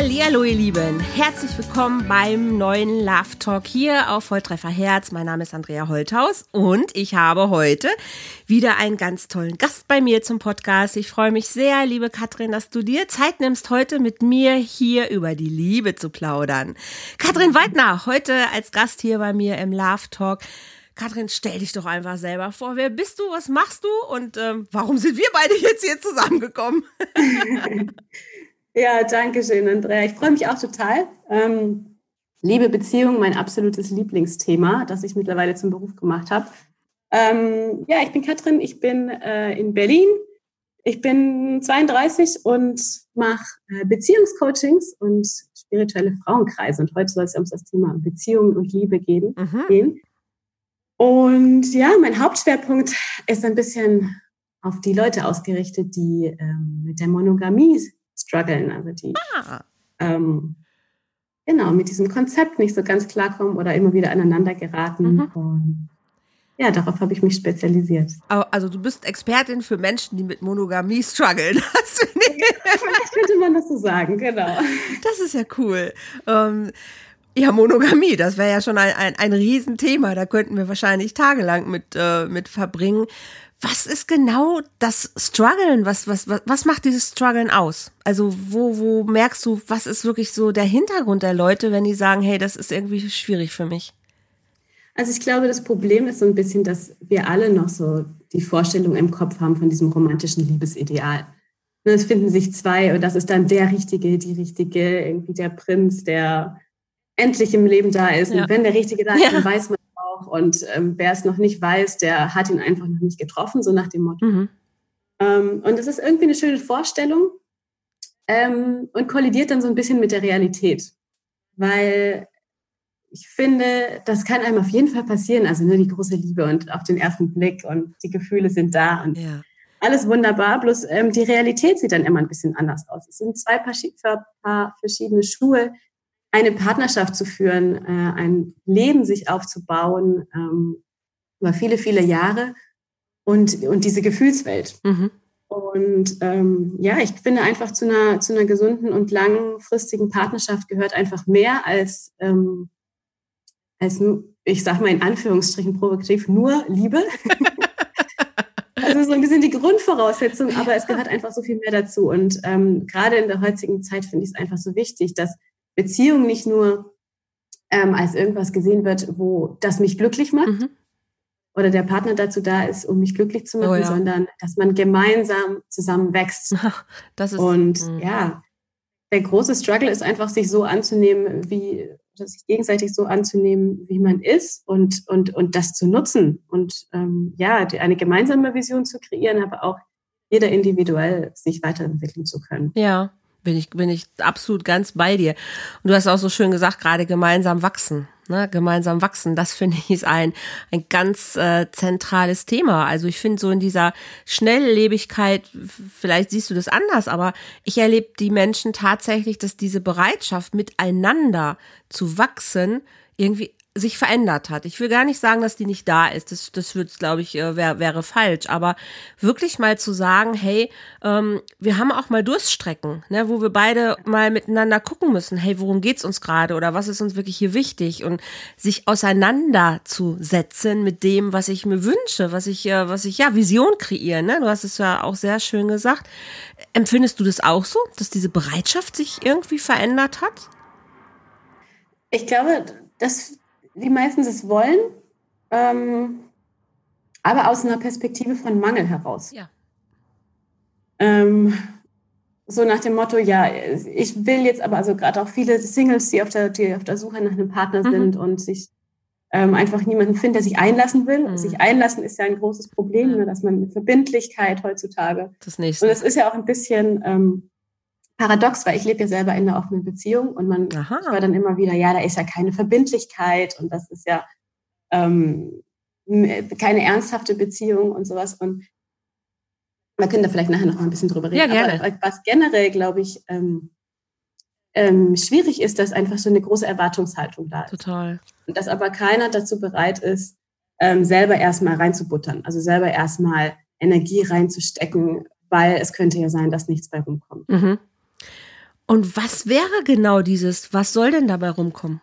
Hallo ihr Lieben, herzlich willkommen beim neuen Love Talk hier auf Volltreffer Herz. Mein Name ist Andrea Holthaus und ich habe heute wieder einen ganz tollen Gast bei mir zum Podcast. Ich freue mich sehr, liebe Katrin, dass du dir Zeit nimmst, heute mit mir hier über die Liebe zu plaudern. Katrin Weidner, heute als Gast hier bei mir im Love Talk. Katrin, stell dich doch einfach selber vor. Wer bist du? Was machst du? Und ähm, warum sind wir beide jetzt hier zusammengekommen? Ja, danke schön, Andrea. Ich freue mich auch total. Ähm, Liebe, Beziehung, mein absolutes Lieblingsthema, das ich mittlerweile zum Beruf gemacht habe. Ähm, ja, ich bin Katrin, ich bin äh, in Berlin. Ich bin 32 und mache äh, Beziehungscoachings und spirituelle Frauenkreise. Und heute soll es ja um das Thema Beziehungen und Liebe gehen. Mhm. gehen. Und ja, mein Hauptschwerpunkt ist ein bisschen auf die Leute ausgerichtet, die ähm, mit der Monogamie strugglen, also die ah. ähm, genau mit diesem Konzept nicht so ganz klarkommen oder immer wieder aneinander geraten. Mhm. Und ja, darauf habe ich mich spezialisiert. Also du bist Expertin für Menschen, die mit Monogamie strugglen. Vielleicht könnte man das so sagen, genau. Das ist ja cool. Ähm, ja, Monogamie, das wäre ja schon ein, ein, ein Riesenthema. Da könnten wir wahrscheinlich tagelang mit, äh, mit verbringen. Was ist genau das Struggeln? Was, was, was, was macht dieses Struggeln aus? Also, wo, wo merkst du, was ist wirklich so der Hintergrund der Leute, wenn die sagen, hey, das ist irgendwie schwierig für mich? Also, ich glaube, das Problem ist so ein bisschen, dass wir alle noch so die Vorstellung im Kopf haben von diesem romantischen Liebesideal. Ne, es finden sich zwei und das ist dann der Richtige, die Richtige, irgendwie der Prinz, der endlich im Leben da ist. Ja. Und wenn der Richtige da ist, ja. dann weiß man, auch. Und ähm, wer es noch nicht weiß, der hat ihn einfach noch nicht getroffen, so nach dem Motto. Mhm. Ähm, und das ist irgendwie eine schöne Vorstellung ähm, und kollidiert dann so ein bisschen mit der Realität. Weil ich finde, das kann einem auf jeden Fall passieren. Also nur die große Liebe und auf den ersten Blick und die Gefühle sind da und ja. alles wunderbar. Bloß ähm, die Realität sieht dann immer ein bisschen anders aus. Es sind zwei paar verschiedene Schuhe, eine Partnerschaft zu führen, äh, ein Leben sich aufzubauen ähm, über viele, viele Jahre und, und diese Gefühlswelt. Mhm. Und ähm, ja, ich finde einfach zu einer, zu einer gesunden und langfristigen Partnerschaft gehört einfach mehr als, ähm, als ich sage mal in Anführungsstrichen provokativ, nur Liebe. also so ein bisschen die Grundvoraussetzung, aber es gehört einfach so viel mehr dazu. Und ähm, gerade in der heutigen Zeit finde ich es einfach so wichtig, dass Beziehung nicht nur ähm, als irgendwas gesehen wird, wo das mich glücklich macht mhm. oder der Partner dazu da ist, um mich glücklich zu machen, oh, ja. sondern dass man gemeinsam zusammen wächst. ist, Und mh. ja, der große Struggle ist einfach, sich so anzunehmen, wie sich gegenseitig so anzunehmen, wie man ist und, und, und das zu nutzen und ähm, ja, die, eine gemeinsame Vision zu kreieren, aber auch jeder individuell sich weiterentwickeln zu können. Ja, bin ich, bin ich absolut ganz bei dir. Und du hast auch so schön gesagt, gerade gemeinsam wachsen. Ne, gemeinsam wachsen, das finde ich ist ein, ein ganz äh, zentrales Thema. Also ich finde so in dieser Schnelllebigkeit, vielleicht siehst du das anders, aber ich erlebe die Menschen tatsächlich, dass diese Bereitschaft miteinander zu wachsen irgendwie sich verändert hat. Ich will gar nicht sagen, dass die nicht da ist. Das, das würde, glaube ich, äh, wär, wäre falsch. Aber wirklich mal zu sagen, hey, ähm, wir haben auch mal Durststrecken, ne, wo wir beide mal miteinander gucken müssen, hey, worum geht's uns gerade oder was ist uns wirklich hier wichtig und sich auseinanderzusetzen mit dem, was ich mir wünsche, was ich, äh, was ich ja Vision kreieren. Ne? Du hast es ja auch sehr schön gesagt. Empfindest du das auch so, dass diese Bereitschaft sich irgendwie verändert hat? Ich glaube, das die meisten es wollen, ähm, aber aus einer Perspektive von Mangel heraus. Ja. Ähm, so nach dem Motto, ja, ich will jetzt aber, also gerade auch viele Singles, die auf der, die auf der Suche nach einem Partner mhm. sind und sich ähm, einfach niemanden finden, der sich einlassen will. Mhm. Sich einlassen ist ja ein großes Problem, mhm. ne, dass man eine Verbindlichkeit heutzutage. Das nächste. Und es ist ja auch ein bisschen ähm, paradox, weil ich lebe ja selber in einer offenen Beziehung und man hört dann immer wieder, ja, da ist ja keine Verbindlichkeit und das ist ja ähm, keine ernsthafte Beziehung und sowas. Und wir können da vielleicht nachher noch mal ein bisschen drüber reden. Ja, gerne. Aber was generell, glaube ich, ähm, ähm, schwierig ist, dass einfach so eine große Erwartungshaltung da ist. Total. Und dass aber keiner dazu bereit ist, ähm, selber erstmal reinzubuttern, also selber erstmal Energie reinzustecken, weil es könnte ja sein, dass nichts bei rumkommt. Mhm. Und was wäre genau dieses, was soll denn dabei rumkommen?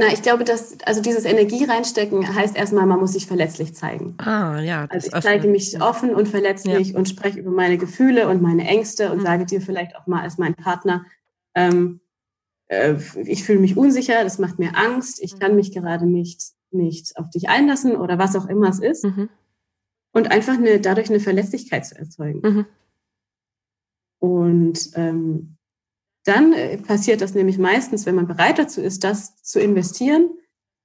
Na, ich glaube, dass, also dieses Energie reinstecken heißt erstmal, man muss sich verletzlich zeigen. Ah, ja. Also ich zeige mich offen und verletzlich ja. und spreche über meine Gefühle und meine Ängste und mhm. sage dir vielleicht auch mal als mein Partner, ähm, äh, ich fühle mich unsicher, das macht mir Angst, ich kann mich gerade nicht, nicht auf dich einlassen oder was auch immer es ist. Mhm. Und einfach eine, dadurch eine Verlässlichkeit zu erzeugen. Mhm. Und ähm, dann äh, passiert das nämlich meistens, wenn man bereit dazu ist, das zu investieren,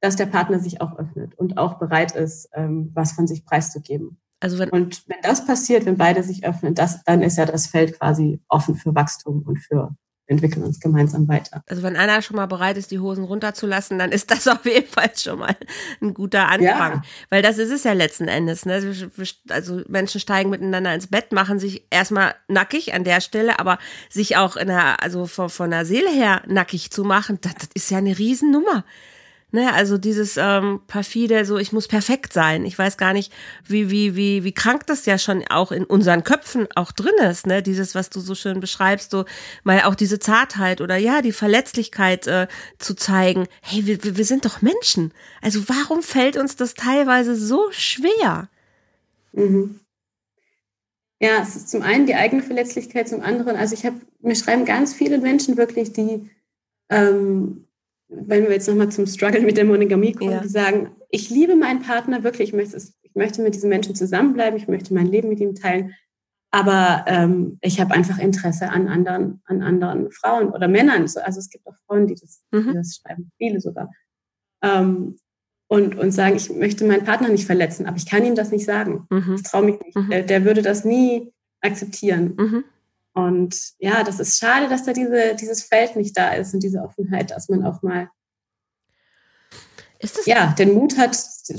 dass der Partner sich auch öffnet und auch bereit ist, ähm, was von sich preiszugeben. Also wenn, und wenn das passiert, wenn beide sich öffnen, das, dann ist ja das Feld quasi offen für Wachstum und für entwickeln uns gemeinsam weiter. Also wenn einer schon mal bereit ist, die Hosen runterzulassen, dann ist das auf jeden Fall schon mal ein guter Anfang. Ja. Weil das ist es ja letzten Endes. Ne? Also Menschen steigen miteinander ins Bett, machen sich erstmal nackig an der Stelle, aber sich auch in der, also von, von der Seele her nackig zu machen, das, das ist ja eine Riesennummer. Ne, also dieses ähm, perfide, so ich muss perfekt sein. Ich weiß gar nicht, wie wie wie wie krank das ja schon auch in unseren Köpfen auch drin ist. Ne, dieses, was du so schön beschreibst, so mal auch diese Zartheit oder ja die Verletzlichkeit äh, zu zeigen. Hey, wir, wir sind doch Menschen. Also warum fällt uns das teilweise so schwer? Mhm. Ja, es ist zum einen die eigene Verletzlichkeit, zum anderen, also ich habe, mir schreiben ganz viele Menschen wirklich, die ähm, wenn wir jetzt nochmal zum Struggle mit der Monogamie kommen, ja. die sagen, ich liebe meinen Partner wirklich, ich möchte, ich möchte mit diesem Menschen zusammenbleiben, ich möchte mein Leben mit ihm teilen, aber ähm, ich habe einfach Interesse an anderen, an anderen Frauen oder Männern. Also es gibt auch Frauen, die das, mhm. die das schreiben, viele sogar. Ähm, und, und sagen, ich möchte meinen Partner nicht verletzen, aber ich kann ihm das nicht sagen. Mhm. Ich traue mich nicht. Mhm. Der, der, würde das nie akzeptieren. Und ja, das ist schade, dass da diese, dieses Feld nicht da ist und diese Offenheit, dass man auch mal ja, den Mut hat,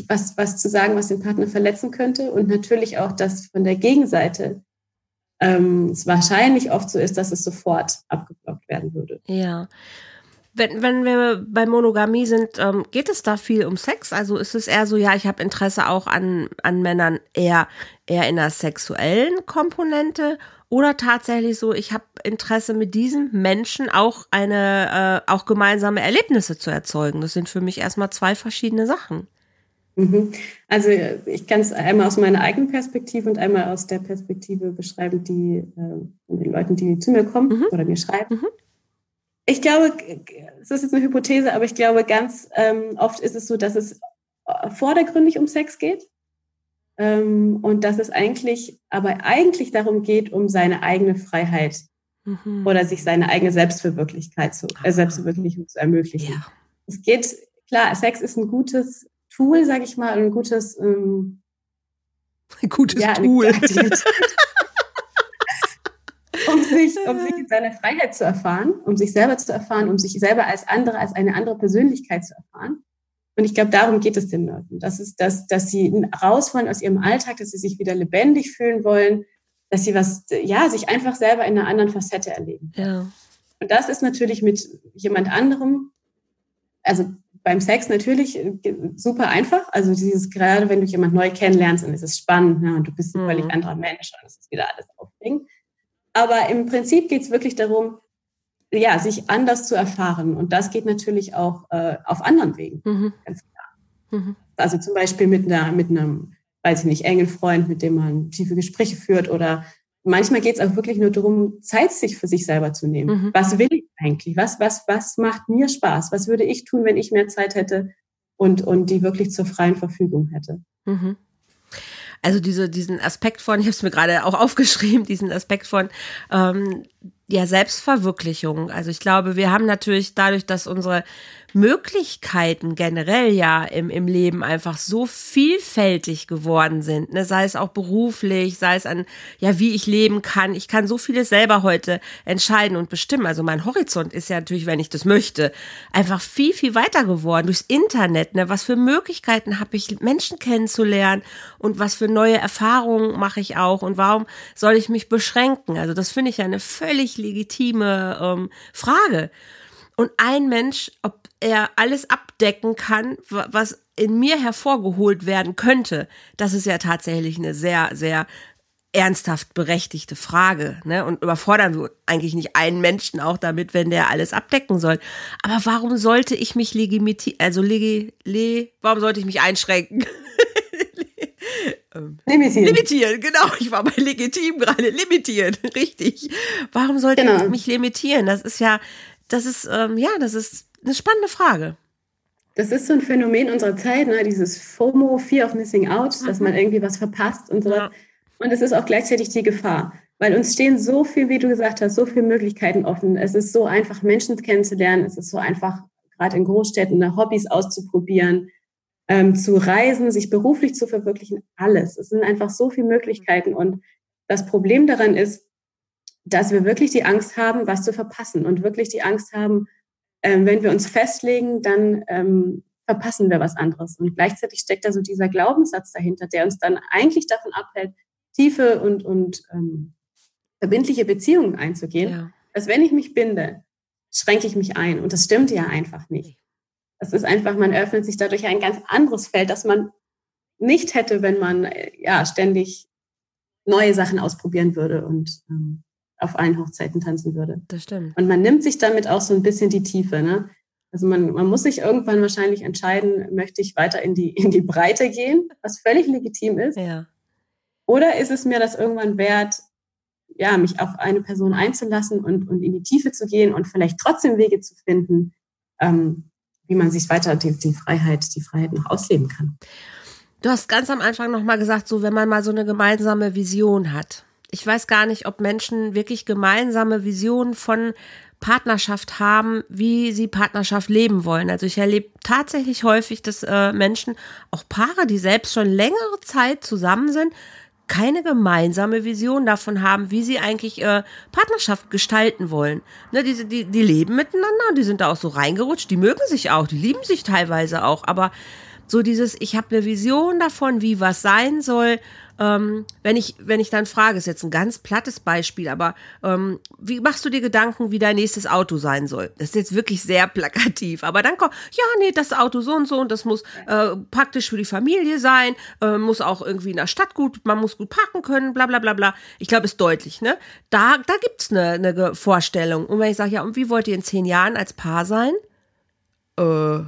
was, was zu sagen, was den Partner verletzen könnte. Und natürlich auch, dass von der Gegenseite ähm, es wahrscheinlich oft so ist, dass es sofort abgeblockt werden würde. Ja. Wenn, wenn wir bei Monogamie sind, ähm, geht es da viel um Sex? Also ist es eher so, ja, ich habe Interesse auch an, an Männern eher, eher in der sexuellen Komponente oder tatsächlich so, ich habe Interesse mit diesem Menschen auch eine, äh, auch gemeinsame Erlebnisse zu erzeugen. Das sind für mich erstmal zwei verschiedene Sachen. Mhm. Also ich kann es einmal aus meiner eigenen Perspektive und einmal aus der Perspektive beschreiben, die äh, von den Leuten, die zu mir kommen mhm. oder mir schreiben. Mhm. Ich glaube, es ist jetzt eine Hypothese, aber ich glaube, ganz ähm, oft ist es so, dass es vordergründig um Sex geht. Ähm, und dass es eigentlich, aber eigentlich darum geht, um seine eigene Freiheit mhm. oder sich seine eigene Selbstverwirklichkeit zu, äh, Selbstverwirklichung zu ermöglichen. Ja. Es geht, klar, Sex ist ein gutes Tool, sag ich mal, ein gutes, ähm, ein gutes ja, Tool. um sich, um sich in seiner Freiheit zu erfahren, um sich selber zu erfahren, um sich selber als andere, als eine andere Persönlichkeit zu erfahren. Und ich glaube, darum geht es den Leuten. Das ist, dass, dass sie raus wollen aus ihrem Alltag, dass sie sich wieder lebendig fühlen wollen, dass sie was, ja, sich einfach selber in einer anderen Facette erleben. Ja. Und das ist natürlich mit jemand anderem, also beim Sex natürlich äh, super einfach. Also dieses, gerade wenn du jemand neu kennenlernst, dann ist es spannend ne, und du bist ein mhm. völlig anderer Mensch und es ist wieder alles aufregend. Aber im Prinzip geht es wirklich darum, ja, sich anders zu erfahren. Und das geht natürlich auch äh, auf anderen Wegen, mhm. Mhm. Also zum Beispiel mit, einer, mit einem, weiß ich nicht, engen Freund, mit dem man tiefe Gespräche führt oder manchmal geht es auch wirklich nur darum, Zeit sich für sich selber zu nehmen. Mhm. Was will ich eigentlich? Was, was, was macht mir Spaß? Was würde ich tun, wenn ich mehr Zeit hätte und, und die wirklich zur freien Verfügung hätte? Mhm. Also diese, diesen Aspekt von, ich habe es mir gerade auch aufgeschrieben, diesen Aspekt von, ähm, ja, Selbstverwirklichung. Also ich glaube, wir haben natürlich dadurch, dass unsere Möglichkeiten generell ja im, im Leben einfach so vielfältig geworden sind, ne? sei es auch beruflich, sei es an, ja, wie ich leben kann. Ich kann so vieles selber heute entscheiden und bestimmen. Also mein Horizont ist ja natürlich, wenn ich das möchte, einfach viel, viel weiter geworden durchs Internet. Ne? Was für Möglichkeiten habe ich, Menschen kennenzulernen und was für neue Erfahrungen mache ich auch und warum soll ich mich beschränken? Also das finde ich ja eine völlig legitime ähm, Frage. Und ein Mensch, ob er alles abdecken kann, was in mir hervorgeholt werden könnte, das ist ja tatsächlich eine sehr, sehr ernsthaft berechtigte Frage. Ne? Und überfordern wir eigentlich nicht einen Menschen auch damit, wenn der alles abdecken soll. Aber warum sollte ich mich legitimieren, also legi, le, warum sollte ich mich einschränken? Limitieren. Limitieren, genau. Ich war bei legitim gerade. Limitieren, richtig. Warum sollte genau. ich mich limitieren? Das ist ja, das ist, ähm, ja, das ist eine spannende Frage. Das ist so ein Phänomen unserer Zeit, ne? dieses FOMO, Fear of Missing Out, mhm. dass man irgendwie was verpasst und so. Ja. Und es ist auch gleichzeitig die Gefahr, weil uns stehen so viel, wie du gesagt hast, so viele Möglichkeiten offen. Es ist so einfach, Menschen kennenzulernen. Es ist so einfach, gerade in Großstädten, ne, Hobbys auszuprobieren, ähm, zu reisen, sich beruflich zu verwirklichen, alles. Es sind einfach so viele Möglichkeiten. Und das Problem daran ist, dass wir wirklich die Angst haben, was zu verpassen und wirklich die Angst haben, ähm, wenn wir uns festlegen, dann ähm, verpassen wir was anderes. Und gleichzeitig steckt da so dieser Glaubenssatz dahinter, der uns dann eigentlich davon abhält, tiefe und, und ähm, verbindliche Beziehungen einzugehen. Ja. Dass wenn ich mich binde, schränke ich mich ein. Und das stimmt ja einfach nicht. Das ist einfach, man öffnet sich dadurch ein ganz anderes Feld, das man nicht hätte, wenn man äh, ja ständig neue Sachen ausprobieren würde und ähm, auf allen Hochzeiten tanzen würde. Das stimmt. Und man nimmt sich damit auch so ein bisschen die Tiefe. Ne? Also man, man muss sich irgendwann wahrscheinlich entscheiden, möchte ich weiter in die, in die Breite gehen, was völlig legitim ist. Ja. Oder ist es mir das irgendwann wert, ja, mich auf eine Person einzulassen und, und in die Tiefe zu gehen und vielleicht trotzdem Wege zu finden, ähm, wie man sich weiter die, die Freiheit, die Freiheit noch ausleben kann. Du hast ganz am Anfang nochmal gesagt, so wenn man mal so eine gemeinsame Vision hat ich weiß gar nicht, ob Menschen wirklich gemeinsame Visionen von Partnerschaft haben, wie sie Partnerschaft leben wollen. Also ich erlebe tatsächlich häufig, dass äh, Menschen, auch Paare, die selbst schon längere Zeit zusammen sind, keine gemeinsame Vision davon haben, wie sie eigentlich äh, Partnerschaft gestalten wollen. Ne, die, die, die leben miteinander und die sind da auch so reingerutscht, die mögen sich auch, die lieben sich teilweise auch, aber so dieses, ich habe eine Vision davon, wie was sein soll ähm, wenn ich, wenn ich dann frage, ist jetzt ein ganz plattes Beispiel, aber ähm, wie machst du dir Gedanken, wie dein nächstes Auto sein soll? Das ist jetzt wirklich sehr plakativ, aber dann kommt, ja, nee, das Auto so und so und das muss äh, praktisch für die Familie sein, äh, muss auch irgendwie in der Stadt gut, man muss gut parken können, bla bla bla bla. Ich glaube, ist deutlich, ne? Da, da gibt's eine, eine Vorstellung. Und wenn ich sage, ja, und wie wollt ihr in zehn Jahren als Paar sein? Äh,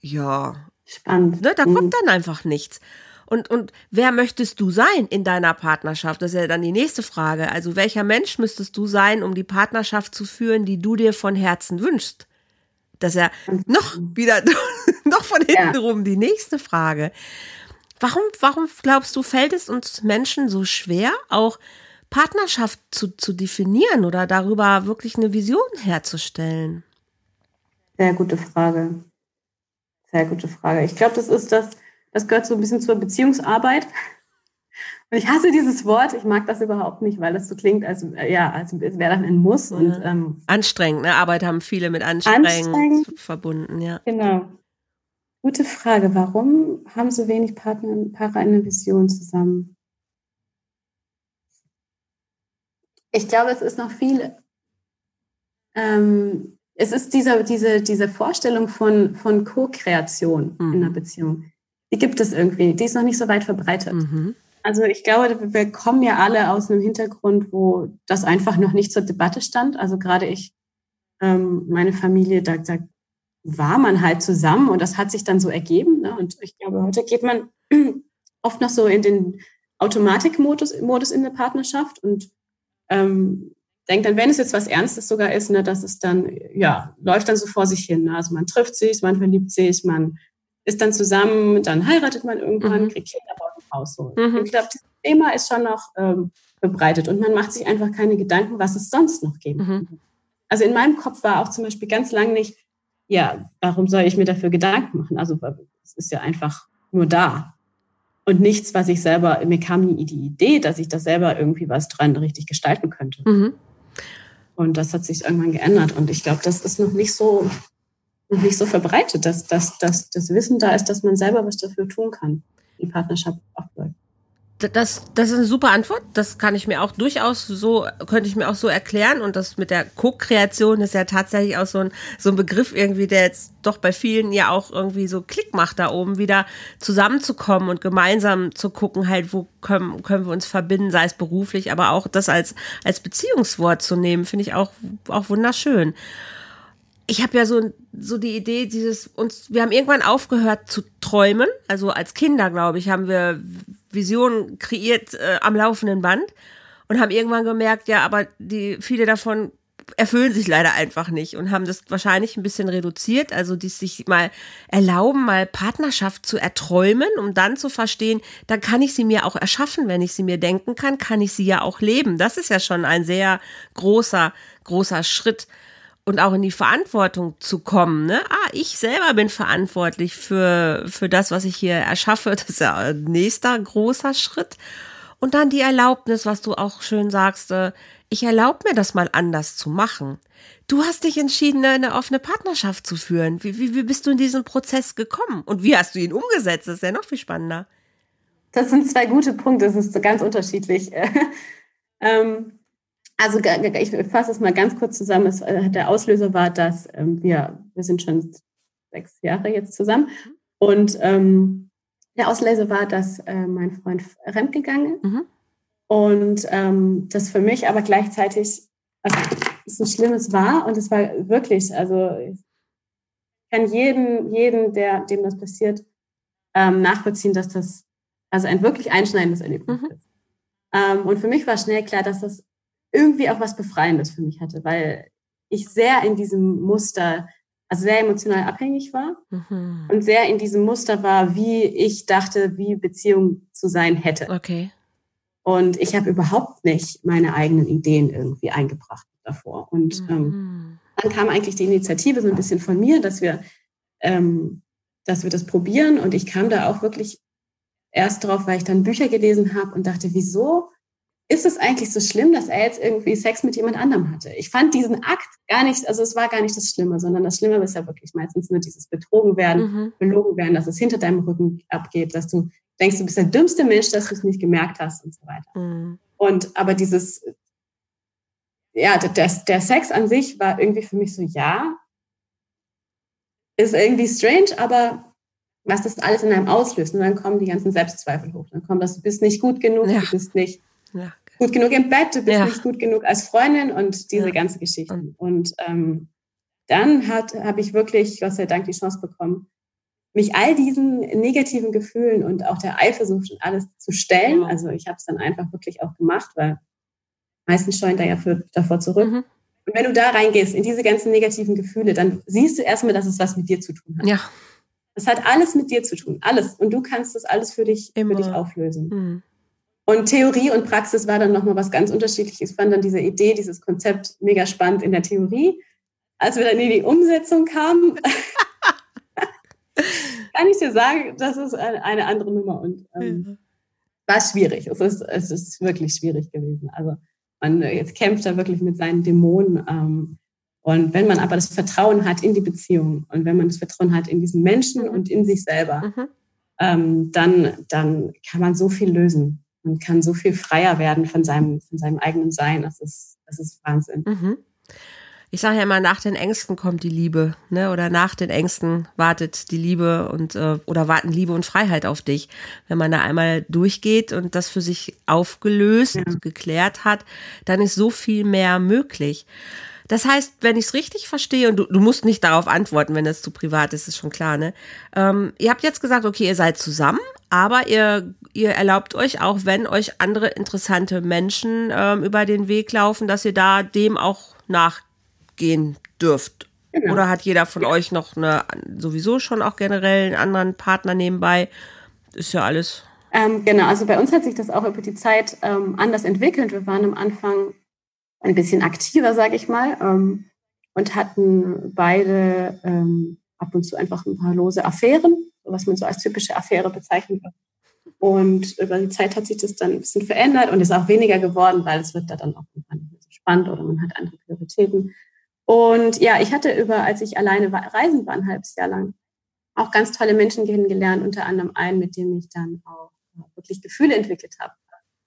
ja. Spannend. Ne, da kommt mhm. dann einfach nichts. Und, und wer möchtest du sein in deiner Partnerschaft? Das ist ja dann die nächste Frage. Also welcher Mensch müsstest du sein, um die Partnerschaft zu führen, die du dir von Herzen wünschst? Das ist ja noch wieder, noch von hinten ja. rum die nächste Frage. Warum, warum glaubst du, fällt es uns Menschen so schwer, auch Partnerschaft zu, zu definieren oder darüber wirklich eine Vision herzustellen? Sehr gute Frage. Sehr gute Frage. Ich glaube, das ist das, das gehört so ein bisschen zur Beziehungsarbeit. Und ich hasse dieses Wort. Ich mag das überhaupt nicht, weil das so klingt, als, ja, als wäre das ein Muss. Und, ähm, anstrengend, ne? Arbeit haben viele mit anstrengend, anstrengend verbunden, ja. Genau. Gute Frage. Warum haben so wenig Partner, Paare eine Vision zusammen? Ich glaube, es ist noch viel. Ähm, es ist dieser, diese, diese Vorstellung von, von Co-Kreation mhm. in einer Beziehung die gibt es irgendwie. Die ist noch nicht so weit verbreitet. Mhm. Also ich glaube, wir kommen ja alle aus einem Hintergrund, wo das einfach noch nicht zur Debatte stand. Also gerade ich, ähm, meine Familie, da, da war man halt zusammen und das hat sich dann so ergeben. Ne? Und ich glaube, heute geht man oft noch so in den Automatikmodus Modus in der Partnerschaft und ähm, denkt dann, wenn es jetzt was Ernstes sogar ist, ne, dass es dann, ja, läuft dann so vor sich hin. Ne? Also man trifft sich, man verliebt sich, man ist dann zusammen, dann heiratet man irgendwann, mhm. kriegt Kinder, baut ein Haus. So. Mhm. Ich glaube, Thema ist schon noch ähm, verbreitet und man macht sich einfach keine Gedanken, was es sonst noch geben mhm. kann. Also in meinem Kopf war auch zum Beispiel ganz lange nicht, ja, warum soll ich mir dafür Gedanken machen? Also es ist ja einfach nur da. Und nichts, was ich selber, mir kam nie die Idee, dass ich das selber irgendwie was dran richtig gestalten könnte. Mhm. Und das hat sich irgendwann geändert. Und ich glaube, das ist noch nicht so, noch nicht so verbreitet, dass, dass, dass das Wissen da ist, dass man selber was dafür tun kann, die Partnerschaft aufläuft das, das ist eine super Antwort. Das kann ich mir auch durchaus so, könnte ich mir auch so erklären. Und das mit der Co-Kreation ist ja tatsächlich auch so ein, so ein Begriff irgendwie, der jetzt doch bei vielen ja auch irgendwie so Klick macht, da oben wieder zusammenzukommen und gemeinsam zu gucken, halt, wo können, können wir uns verbinden, sei es beruflich, aber auch das als, als Beziehungswort zu nehmen, finde ich auch, auch wunderschön ich habe ja so, so die Idee, dieses uns, wir haben irgendwann aufgehört zu träumen. Also als Kinder, glaube ich, haben wir Visionen kreiert äh, am laufenden Band und haben irgendwann gemerkt, ja, aber die viele davon erfüllen sich leider einfach nicht und haben das wahrscheinlich ein bisschen reduziert, also die sich mal erlauben, mal Partnerschaft zu erträumen, um dann zu verstehen, dann kann ich sie mir auch erschaffen, wenn ich sie mir denken kann, kann ich sie ja auch leben. Das ist ja schon ein sehr großer, großer Schritt und auch in die Verantwortung zu kommen. Ne? Ah, ich selber bin verantwortlich für, für das, was ich hier erschaffe. Das ist ja ein nächster großer Schritt. Und dann die Erlaubnis, was du auch schön sagst, äh, ich erlaube mir das mal anders zu machen. Du hast dich entschieden, eine offene Partnerschaft zu führen. Wie, wie, wie bist du in diesen Prozess gekommen? Und wie hast du ihn umgesetzt? Das ist ja noch viel spannender. Das sind zwei gute Punkte. Das ist ganz unterschiedlich. ähm, also ich fasse es mal ganz kurz zusammen. Äh, der Auslöser war, dass ähm, wir, wir sind schon sechs Jahre jetzt zusammen. Und ähm, der Auslöser war, dass äh, mein Freund fremd gegangen ist. Mhm. Und ähm, das für mich aber gleichzeitig also, so Schlimmes war. Und es war wirklich, also ich kann jeden, jeden der, dem das passiert, ähm, nachvollziehen, dass das also ein wirklich einschneidendes Erlebnis mhm. ist. Ähm, und für mich war schnell klar, dass das irgendwie auch was Befreiendes für mich hatte, weil ich sehr in diesem Muster, also sehr emotional abhängig war mhm. und sehr in diesem Muster war, wie ich dachte, wie Beziehung zu sein hätte. Okay. Und ich habe überhaupt nicht meine eigenen Ideen irgendwie eingebracht davor. Und mhm. ähm, dann kam eigentlich die Initiative so ein bisschen von mir, dass wir, ähm, dass wir das probieren. Und ich kam da auch wirklich erst drauf, weil ich dann Bücher gelesen habe und dachte, wieso ist es eigentlich so schlimm, dass er jetzt irgendwie Sex mit jemand anderem hatte? Ich fand diesen Akt gar nicht, also es war gar nicht das Schlimme, sondern das Schlimme ist ja wirklich meistens nur dieses Betrogen werden, mhm. belogen werden, dass es hinter deinem Rücken abgeht, dass du denkst, du bist der dümmste Mensch, dass du es nicht gemerkt hast und so weiter. Mhm. Und aber dieses, ja, der, der Sex an sich war irgendwie für mich so, ja, ist irgendwie strange, aber was das alles in einem auslöst, und dann kommen die ganzen Selbstzweifel hoch. Dann kommt das, du bist nicht gut genug, ja. du bist nicht ja. Gut genug im Bett, du bist ja. nicht gut genug als Freundin und diese ja. ganze Geschichte. Und ähm, dann habe ich wirklich, Gott sei Dank, die Chance bekommen, mich all diesen negativen Gefühlen und auch der Eifersucht und alles zu stellen. Wow. Also ich habe es dann einfach wirklich auch gemacht, weil meistens scheuen da ja für, davor zurück. Mhm. Und wenn du da reingehst in diese ganzen negativen Gefühle, dann siehst du erstmal, dass es was mit dir zu tun hat. Ja. Es hat alles mit dir zu tun, alles. Und du kannst das alles für dich, für dich auflösen. Mhm. Und Theorie und Praxis war dann nochmal was ganz unterschiedliches. Ich fand dann diese Idee, dieses Konzept mega spannend in der Theorie. Als wir dann in die Umsetzung kamen, kann ich dir sagen, das ist eine andere Nummer und ähm, war schwierig. Es ist, es ist wirklich schwierig gewesen. Also man jetzt kämpft da wirklich mit seinen Dämonen. Ähm, und wenn man aber das Vertrauen hat in die Beziehung und wenn man das Vertrauen hat in diesen Menschen und in sich selber, mhm. ähm, dann, dann kann man so viel lösen und kann so viel freier werden von seinem, von seinem eigenen Sein. Das ist, das ist Wahnsinn. Mhm. Ich sage ja immer, nach den Ängsten kommt die Liebe, ne? Oder nach den Ängsten wartet die Liebe und äh, oder warten Liebe und Freiheit auf dich. Wenn man da einmal durchgeht und das für sich aufgelöst, ja. geklärt hat, dann ist so viel mehr möglich. Das heißt, wenn ich es richtig verstehe, und du, du, musst nicht darauf antworten, wenn es zu privat ist, ist schon klar, ne? Ähm, ihr habt jetzt gesagt, okay, ihr seid zusammen, aber ihr, ihr erlaubt euch auch, wenn euch andere interessante Menschen ähm, über den Weg laufen, dass ihr da dem auch nachgehen dürft. Genau. Oder hat jeder von ja. euch noch eine, sowieso schon auch generell einen anderen Partner nebenbei? Ist ja alles Ähm, genau, also bei uns hat sich das auch über die Zeit ähm, anders entwickelt. Wir waren am Anfang ein bisschen aktiver, sage ich mal, ähm, und hatten beide ähm, ab und zu einfach ein paar lose Affären, was man so als typische Affäre bezeichnet wird. Und über die Zeit hat sich das dann ein bisschen verändert und ist auch weniger geworden, weil es wird da dann auch nicht mehr so spannend oder man hat andere Prioritäten. Und ja, ich hatte über, als ich alleine war, reisen war, ein halbes Jahr lang, auch ganz tolle Menschen kennengelernt, unter anderem einen, mit dem ich dann auch wirklich Gefühle entwickelt habe.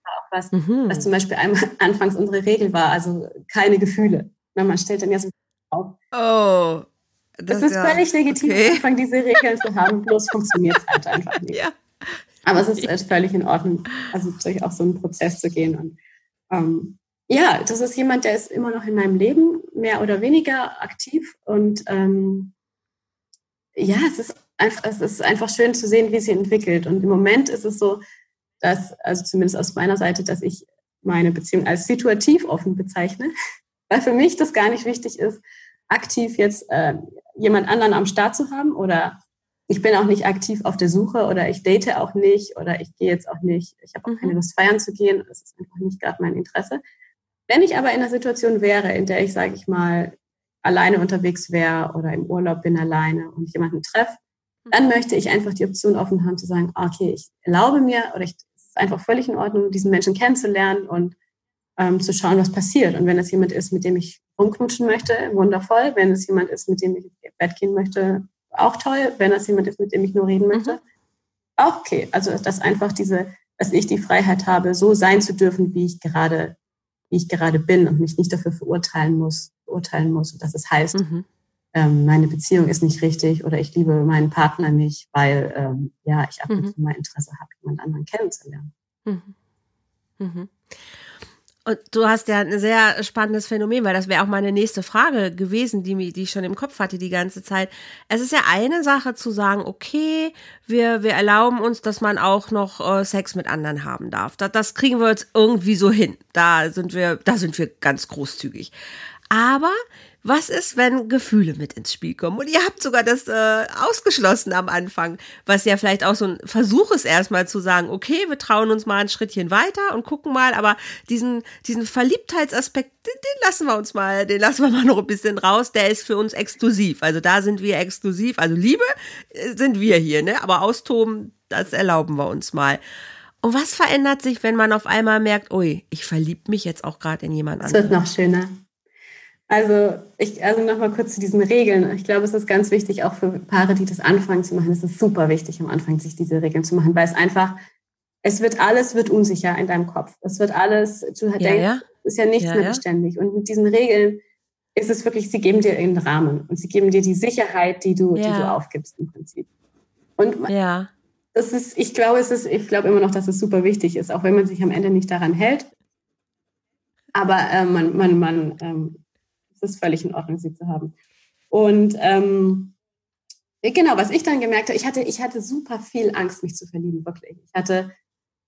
Auch was, mhm. was zum Beispiel einmal anfangs unsere Regel war, also keine Gefühle. Man stellt dann ja so auf. Oh. Das, ist ja, völlig legitim, okay. Anfang diese Regeln zu haben, bloß funktioniert es halt einfach nicht. Ja. Aber es ist, ist völlig in Ordnung, also durch auch so einen Prozess zu gehen. Und ähm, ja, das ist jemand, der ist immer noch in meinem Leben, mehr oder weniger aktiv. Und ähm, ja, es ist einfach, es ist einfach schön zu sehen, wie sie entwickelt. Und im Moment ist es so, dass, also zumindest aus meiner Seite, dass ich meine Beziehung als situativ offen bezeichne, weil für mich das gar nicht wichtig ist, aktiv jetzt äh, jemand anderen am Start zu haben oder ich bin auch nicht aktiv auf der Suche oder ich date auch nicht oder ich gehe jetzt auch nicht, ich habe auch mhm. keine Lust feiern zu gehen, das ist einfach nicht gerade mein Interesse. Wenn ich aber in einer Situation wäre, in der ich, sage ich mal, alleine unterwegs wäre oder im Urlaub bin alleine und jemanden treffe, dann möchte ich einfach die Option offen haben zu sagen, okay, ich erlaube mir oder ich, es ist einfach völlig in Ordnung, diesen Menschen kennenzulernen und ähm, zu schauen, was passiert. Und wenn es jemand ist, mit dem ich rumknutschen möchte, wundervoll. Wenn es jemand ist, mit dem ich ins Bett gehen möchte, auch toll. Wenn es jemand ist, mit dem ich nur reden möchte, mhm. auch okay. Also dass einfach diese, dass ich die Freiheit habe, so sein zu dürfen, wie ich gerade, wie ich gerade bin und mich nicht dafür verurteilen muss, verurteilen muss. Und dass es heißt, mhm ähm, meine Beziehung ist nicht richtig oder ich liebe meinen Partner nicht, weil ähm, ja ich ab und mhm. zu mal Interesse habe, jemand anderen kennenzulernen. Und du hast ja ein sehr spannendes Phänomen, weil das wäre auch meine nächste Frage gewesen, die, die ich schon im Kopf hatte die ganze Zeit. Es ist ja eine Sache zu sagen, okay, wir, wir erlauben uns, dass man auch noch äh, Sex mit anderen haben darf. Das, das kriegen wir jetzt irgendwie so hin. Da sind wir, da sind wir ganz großzügig. Aber was ist, wenn Gefühle mit ins Spiel kommen? Und ihr habt sogar das äh, ausgeschlossen am Anfang, was ja vielleicht auch so ein Versuch ist, erstmal zu sagen, okay, wir trauen uns mal ein Schrittchen weiter und gucken mal, aber diesen, diesen Verliebtheitsaspekt, den, den lassen wir uns mal, den lassen wir mal noch ein bisschen raus, der ist für uns exklusiv. Also da sind wir exklusiv. Also Liebe äh, sind wir hier, ne? Aber austoben, das erlauben wir uns mal. Und was verändert sich, wenn man auf einmal merkt, ui, ich verlieb mich jetzt auch gerade in jemand anderen? Es wird noch schöner. Also, ich, also nochmal kurz zu diesen Regeln. Ich glaube, es ist ganz wichtig, auch für Paare, die das anfangen zu machen. Es ist super wichtig, am Anfang sich diese Regeln zu machen, weil es einfach, es wird alles wird unsicher in deinem Kopf. Es wird alles, du ja, denkst, ja. ist ja nichts ja, mehr beständig. Und mit diesen Regeln ist es wirklich, sie geben dir einen Rahmen und sie geben dir die Sicherheit, die du, die du aufgibst im Prinzip. Und ja. das ist, ich glaube, es ist, ich glaube immer noch, dass es super wichtig ist, auch wenn man sich am Ende nicht daran hält. Aber äh, man, man, man ähm, es ist völlig in Ordnung, sie zu haben. Und ähm, genau, was ich dann gemerkt habe, ich hatte, ich hatte super viel Angst, mich zu verlieben, wirklich. Ich hatte,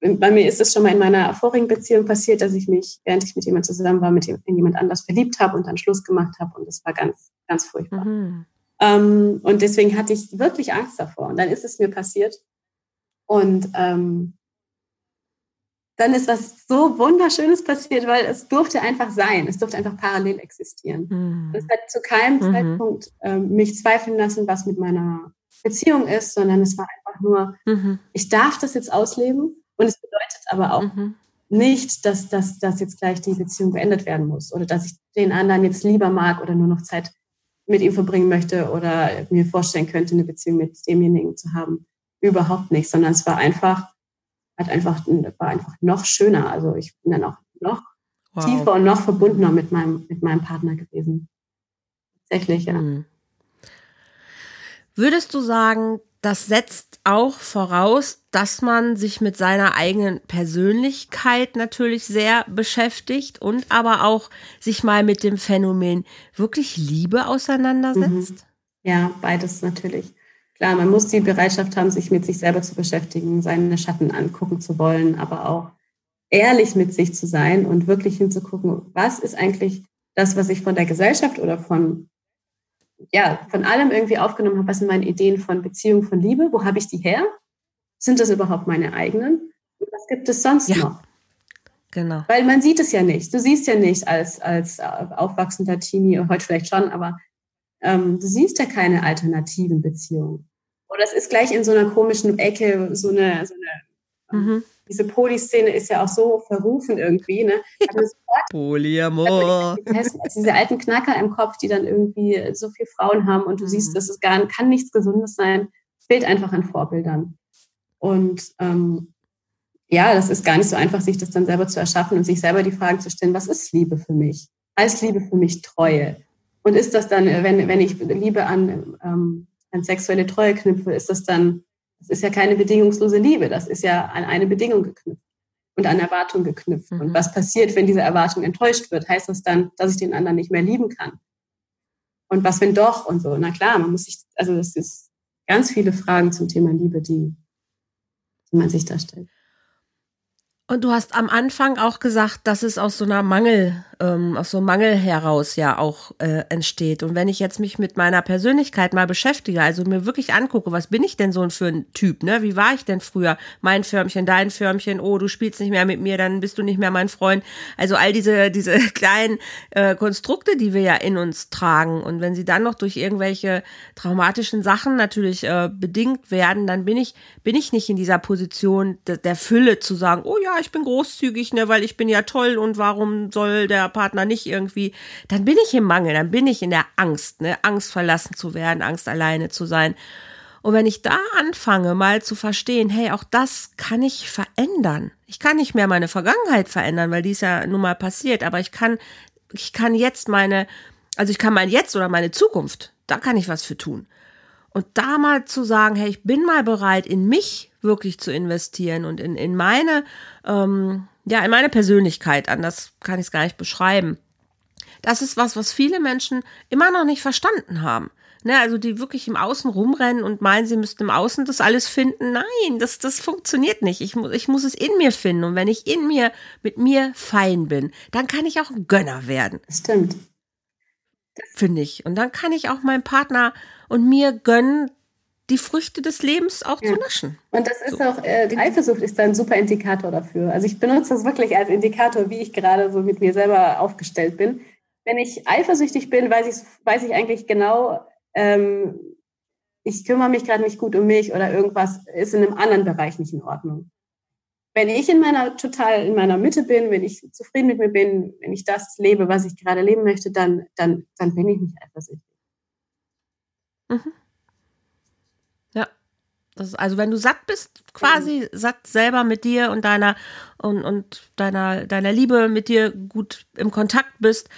bei mir ist es schon mal in meiner vorigen Beziehung passiert, dass ich mich, während ich mit jemand zusammen war, mit jemand anders verliebt habe und dann Schluss gemacht habe. Und das war ganz, ganz furchtbar. Mhm. Ähm, und deswegen hatte ich wirklich Angst davor. Und dann ist es mir passiert. Und ähm, dann ist was so Wunderschönes passiert, weil es durfte einfach sein. Es durfte einfach parallel existieren. Mhm. Es hat zu keinem mhm. Zeitpunkt ähm, mich zweifeln lassen, was mit meiner Beziehung ist, sondern es war einfach nur, mhm. ich darf das jetzt ausleben und es bedeutet aber auch mhm. nicht, dass, dass, dass jetzt gleich die Beziehung beendet werden muss oder dass ich den anderen jetzt lieber mag oder nur noch Zeit mit ihm verbringen möchte oder mir vorstellen könnte, eine Beziehung mit demjenigen zu haben. Überhaupt nicht, sondern es war einfach, hat einfach, war einfach noch schöner. Also ich bin dann auch noch wow. tiefer und noch verbundener mit meinem, mit meinem Partner gewesen. Tatsächlich, ja. Hm. Würdest du sagen, das setzt auch voraus, dass man sich mit seiner eigenen Persönlichkeit natürlich sehr beschäftigt und aber auch sich mal mit dem Phänomen wirklich Liebe auseinandersetzt? Mhm. Ja, beides natürlich. Klar, man muss die Bereitschaft haben, sich mit sich selber zu beschäftigen, seine Schatten angucken zu wollen, aber auch ehrlich mit sich zu sein und wirklich hinzugucken, was ist eigentlich das, was ich von der Gesellschaft oder von, ja, von allem irgendwie aufgenommen habe, was sind meine Ideen von Beziehung, von Liebe, wo habe ich die her? sind das überhaupt meine eigenen? Und was gibt es sonst ja. noch? Genau. Weil man sieht es ja nicht. Du siehst ja nicht als, als aufwachsender Teenie, heute vielleicht schon, aber ähm, du siehst ja keine alternativen Beziehungen. Und das ist gleich in so einer komischen Ecke, so eine, so eine mhm. diese Polyszene ist ja auch so verrufen irgendwie, ne? Polyamor. Diese alten Knacker im Kopf, die dann irgendwie so viele Frauen haben und du mhm. siehst, das ist gar, kann nichts Gesundes sein, fehlt einfach an Vorbildern. Und ähm, ja, das ist gar nicht so einfach, sich das dann selber zu erschaffen und sich selber die Frage zu stellen, was ist Liebe für mich? Als Liebe für mich Treue? Und ist das dann, wenn, wenn ich Liebe an, ähm, an sexuelle Treue knüpfe, ist das dann, das ist ja keine bedingungslose Liebe, das ist ja an eine Bedingung geknüpft und an Erwartung geknüpft. Mhm. Und was passiert, wenn diese Erwartung enttäuscht wird? Heißt das dann, dass ich den anderen nicht mehr lieben kann? Und was, wenn doch? Und so. Na klar, man muss sich, also das ist ganz viele Fragen zum Thema Liebe, die, die man sich da stellt. Und du hast am Anfang auch gesagt, dass es aus so einer Mangel, ähm, aus so einem Mangel heraus ja auch äh, entsteht. Und wenn ich jetzt mich mit meiner Persönlichkeit mal beschäftige, also mir wirklich angucke, was bin ich denn so für ein Typ, ne? Wie war ich denn früher? Mein Förmchen, dein Förmchen, oh, du spielst nicht mehr mit mir, dann bist du nicht mehr mein Freund. Also all diese, diese kleinen äh, Konstrukte, die wir ja in uns tragen. Und wenn sie dann noch durch irgendwelche traumatischen Sachen natürlich äh, bedingt werden, dann bin ich, bin ich nicht in dieser Position de, der Fülle zu sagen, oh ja, ich bin großzügig, ne, weil ich bin ja toll und warum soll der Partner nicht irgendwie, dann bin ich im Mangel, dann bin ich in der Angst, ne, Angst verlassen zu werden, Angst alleine zu sein. Und wenn ich da anfange, mal zu verstehen, hey, auch das kann ich verändern. Ich kann nicht mehr meine Vergangenheit verändern, weil die ist ja nun mal passiert, aber ich kann, ich kann jetzt meine, also ich kann mein Jetzt oder meine Zukunft, da kann ich was für tun. Und da mal zu sagen, hey, ich bin mal bereit, in mich wirklich zu investieren und in, in meine, ähm, ja, in meine Persönlichkeit, anders kann ich es gar nicht beschreiben. Das ist was, was viele Menschen immer noch nicht verstanden haben. Ne, also die wirklich im Außen rumrennen und meinen, sie müssten im Außen das alles finden. Nein, das, das funktioniert nicht. Ich, muss ich muss es in mir finden. Und wenn ich in mir mit mir fein bin, dann kann ich auch ein Gönner werden. Stimmt. Finde ich. Und dann kann ich auch meinem Partner und mir gönnen, die Früchte des Lebens auch ja. zu naschen. Und das ist so. auch, äh, die Eifersucht ist da ein super Indikator dafür. Also ich benutze das wirklich als Indikator, wie ich gerade so mit mir selber aufgestellt bin. Wenn ich eifersüchtig bin, weiß ich, weiß ich eigentlich genau, ähm, ich kümmere mich gerade nicht gut um mich oder irgendwas ist in einem anderen Bereich nicht in Ordnung. Wenn ich in meiner total in meiner Mitte bin, wenn ich zufrieden mit mir bin, wenn ich das lebe, was ich gerade leben möchte, dann, dann, dann bin ich nicht eifersüchtig. Mhm. Das, also wenn du satt bist, quasi satt selber mit dir und deiner und, und deiner, deiner Liebe mit dir gut im Kontakt bist,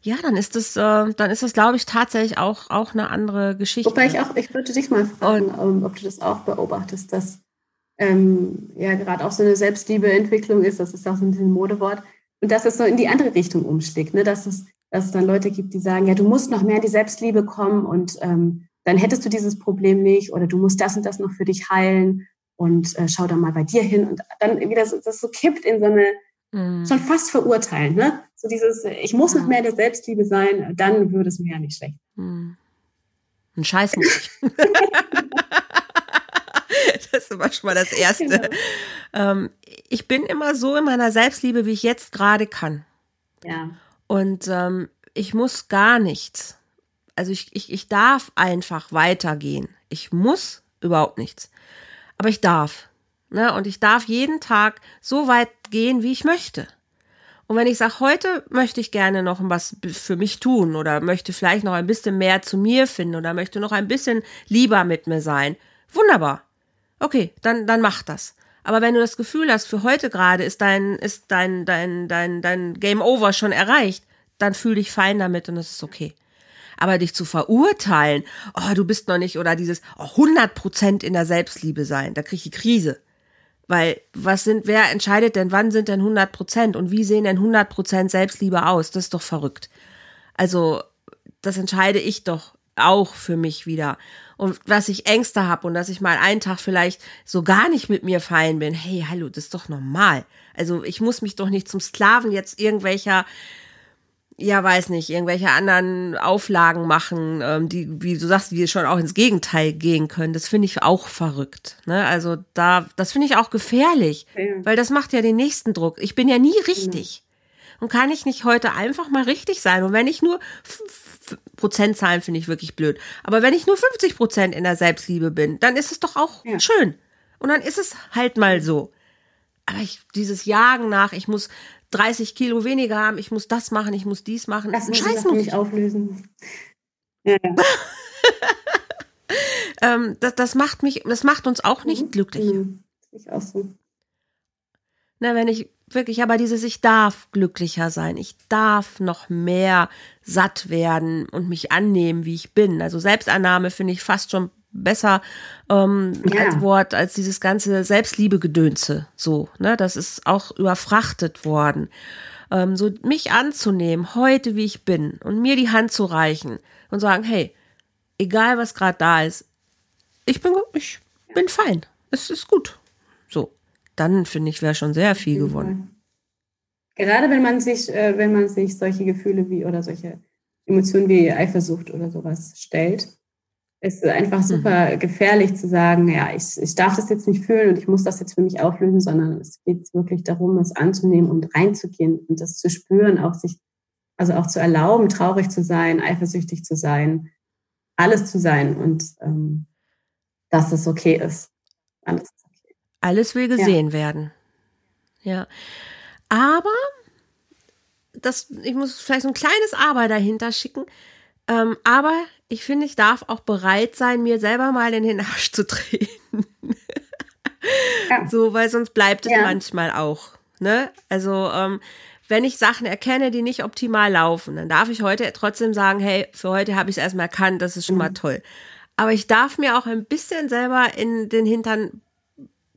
ja, dann ist das, äh, dann ist das, glaube ich, tatsächlich auch, auch eine andere Geschichte. Wobei ich auch, ich würde dich mal fragen, und, ob du das auch beobachtest, dass ähm, ja gerade auch so eine Selbstliebeentwicklung ist, das ist auch so ein bisschen Modewort, und dass es so in die andere Richtung umschlägt, ne? dass, es, dass es dann Leute gibt, die sagen, ja, du musst noch mehr in die Selbstliebe kommen und ähm, dann hättest du dieses Problem nicht oder du musst das und das noch für dich heilen und äh, schau da mal bei dir hin und dann wieder so, das so kippt in so eine mhm. schon fast verurteilen, ne? So dieses, ich muss mhm. noch mehr in der Selbstliebe sein, dann würde es mir ja nicht schlecht. Mhm. Ein Scheiß nicht. das ist immer schon mal das Erste. Genau. Ähm, ich bin immer so in meiner Selbstliebe, wie ich jetzt gerade kann. Ja. Und ähm, ich muss gar nichts also ich, ich, ich darf einfach weitergehen. Ich muss überhaupt nichts. Aber ich darf. Ne? Und ich darf jeden Tag so weit gehen, wie ich möchte. Und wenn ich sage, heute möchte ich gerne noch was für mich tun oder möchte vielleicht noch ein bisschen mehr zu mir finden oder möchte noch ein bisschen lieber mit mir sein, wunderbar. Okay, dann, dann mach das. Aber wenn du das Gefühl hast, für heute gerade ist dein, ist dein, dein, dein, dein Game Over schon erreicht, dann fühl dich fein damit und es ist okay. Aber dich zu verurteilen, oh, du bist noch nicht, oder dieses oh, 100 Prozent in der Selbstliebe sein, da krieg ich die Krise. Weil, was sind, wer entscheidet denn, wann sind denn 100 Prozent und wie sehen denn 100 Prozent Selbstliebe aus? Das ist doch verrückt. Also, das entscheide ich doch auch für mich wieder. Und was ich Ängste habe und dass ich mal einen Tag vielleicht so gar nicht mit mir fein bin. Hey, hallo, das ist doch normal. Also ich muss mich doch nicht zum Sklaven jetzt irgendwelcher ja, weiß nicht, irgendwelche anderen Auflagen machen, ähm, die, wie du sagst, die schon auch ins Gegenteil gehen können. Das finde ich auch verrückt. Ne? Also da, das finde ich auch gefährlich, ja. weil das macht ja den nächsten Druck. Ich bin ja nie richtig. Ja. Und kann ich nicht heute einfach mal richtig sein? Und wenn ich nur Prozentzahlen finde ich wirklich blöd. Aber wenn ich nur 50 Prozent in der Selbstliebe bin, dann ist es doch auch ja. schön. Und dann ist es halt mal so. Aber ich, dieses Jagen nach, ich muss 30 Kilo weniger haben, ich muss das machen, ich muss dies machen. Das muss Scheiß ich auflösen. Ja. ähm, das, das macht mich, das macht uns auch nicht mhm. glücklich. Mhm. Ich auch so. Na, wenn ich wirklich, aber dieses, ich darf glücklicher sein, ich darf noch mehr satt werden und mich annehmen, wie ich bin. Also Selbstannahme finde ich fast schon besser ähm, ja. als Wort als dieses ganze Selbstliebegedönse. So, ne, das ist auch überfrachtet worden. Ähm, so mich anzunehmen, heute wie ich bin und mir die Hand zu reichen und sagen, hey, egal was gerade da ist, ich bin, ich bin fein, es ist gut. So, dann finde ich wäre schon sehr viel gewonnen. Gerade wenn man sich, äh, wenn man sich solche Gefühle wie oder solche Emotionen wie Eifersucht oder sowas stellt, ist einfach super mhm. gefährlich zu sagen, ja, ich, ich darf das jetzt nicht fühlen und ich muss das jetzt für mich auflösen, sondern es geht wirklich darum, es anzunehmen und reinzugehen und das zu spüren, auch sich, also auch zu erlauben, traurig zu sein, eifersüchtig zu sein, alles zu sein und ähm, dass es okay ist. Alles, ist okay. alles will gesehen ja. werden. Ja. Aber das, ich muss vielleicht so ein kleines Aber dahinter schicken. Ähm, aber ich finde, ich darf auch bereit sein, mir selber mal in den Arsch zu treten. ja. So, weil sonst bleibt es ja. manchmal auch. Ne? Also, ähm, wenn ich Sachen erkenne, die nicht optimal laufen, dann darf ich heute trotzdem sagen, hey, für heute habe ich es erstmal erkannt, das ist schon mhm. mal toll. Aber ich darf mir auch ein bisschen selber in den Hintern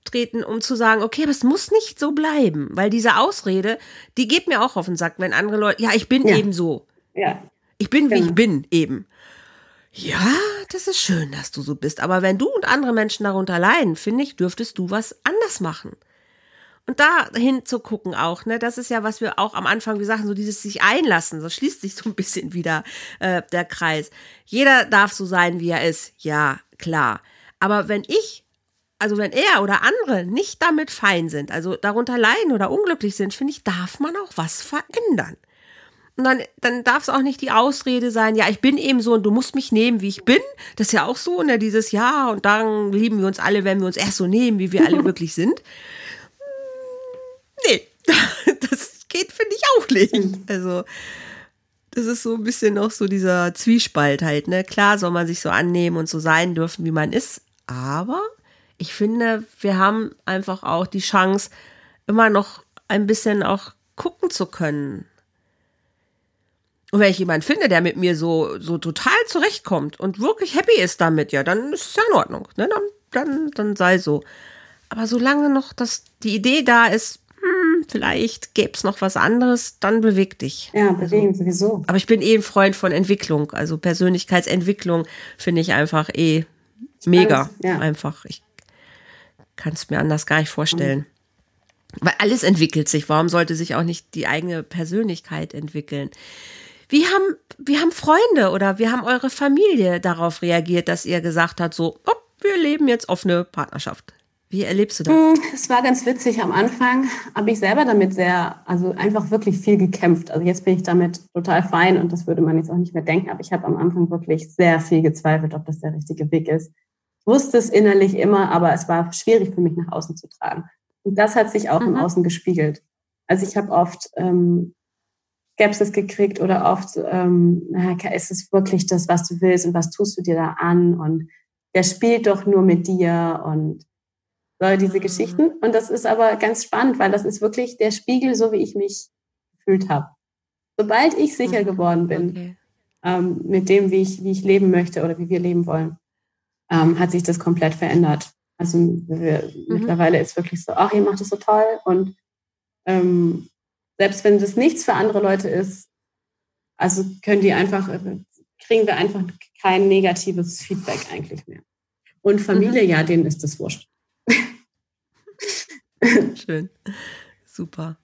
treten, um zu sagen, okay, aber es muss nicht so bleiben, weil diese Ausrede, die geht mir auch auf den Sack, wenn andere Leute, ja, ich bin ja. eben so. Ja. Ich bin, wie genau. ich bin, eben. Ja, das ist schön, dass du so bist. Aber wenn du und andere Menschen darunter leiden, finde ich, dürftest du was anders machen. Und da hinzugucken auch, ne, das ist ja, was wir auch am Anfang gesagt haben, so dieses sich einlassen, so schließt sich so ein bisschen wieder äh, der Kreis. Jeder darf so sein, wie er ist, ja, klar. Aber wenn ich also wenn er oder andere nicht damit fein sind, also darunter leiden oder unglücklich sind, finde ich, darf man auch was verändern. Und dann, dann darf es auch nicht die Ausrede sein, ja, ich bin eben so und du musst mich nehmen, wie ich bin. Das ist ja auch so, ne, dieses Ja und dann lieben wir uns alle, wenn wir uns erst so nehmen, wie wir alle wirklich sind. Nee, das geht, finde ich auch nicht. Also, das ist so ein bisschen noch so dieser Zwiespalt halt, ne? Klar soll man sich so annehmen und so sein dürfen, wie man ist, aber ich finde, wir haben einfach auch die Chance, immer noch ein bisschen auch gucken zu können. Und wenn ich jemanden finde, der mit mir so, so total zurechtkommt und wirklich happy ist damit, ja, dann ist es ja in Ordnung. Ne? Dann, dann, dann sei so. Aber solange noch das, die Idee da ist, hm, vielleicht gäbe es noch was anderes, dann beweg dich. Ja, bewegen also, sowieso. Aber ich bin eh ein Freund von Entwicklung. Also Persönlichkeitsentwicklung finde ich einfach eh mega. Alles, ja. Einfach. Ich kann es mir anders gar nicht vorstellen. Mhm. Weil alles entwickelt sich. Warum sollte sich auch nicht die eigene Persönlichkeit entwickeln? Wie haben, wie haben Freunde oder wie haben eure Familie darauf reagiert, dass ihr gesagt habt, so, oh, wir leben jetzt offene Partnerschaft? Wie erlebst du das? Hm, es war ganz witzig. Am Anfang habe ich selber damit sehr, also einfach wirklich viel gekämpft. Also jetzt bin ich damit total fein und das würde man jetzt auch nicht mehr denken. Aber ich habe am Anfang wirklich sehr viel gezweifelt, ob das der richtige Weg ist wusste es innerlich immer, aber es war schwierig für mich nach außen zu tragen. Und das hat sich auch mhm. im Außen gespiegelt. Also ich habe oft ähm, Skepsis gekriegt oder oft, ähm, ist es wirklich das, was du willst und was tust du dir da an und der spielt doch nur mit dir und so diese mhm. Geschichten. Und das ist aber ganz spannend, weil das ist wirklich der Spiegel, so wie ich mich gefühlt habe. Sobald ich sicher mhm. geworden bin okay. ähm, mit dem, wie ich, wie ich leben möchte oder wie wir leben wollen, ähm, hat sich das komplett verändert. Also wir, mhm. mittlerweile ist wirklich so, ach, ihr macht das so toll. Und ähm, selbst wenn das nichts für andere Leute ist, also können die einfach, kriegen wir einfach kein negatives Feedback eigentlich mehr. Und Familie, mhm. ja, denen ist das wurscht. Schön. Super.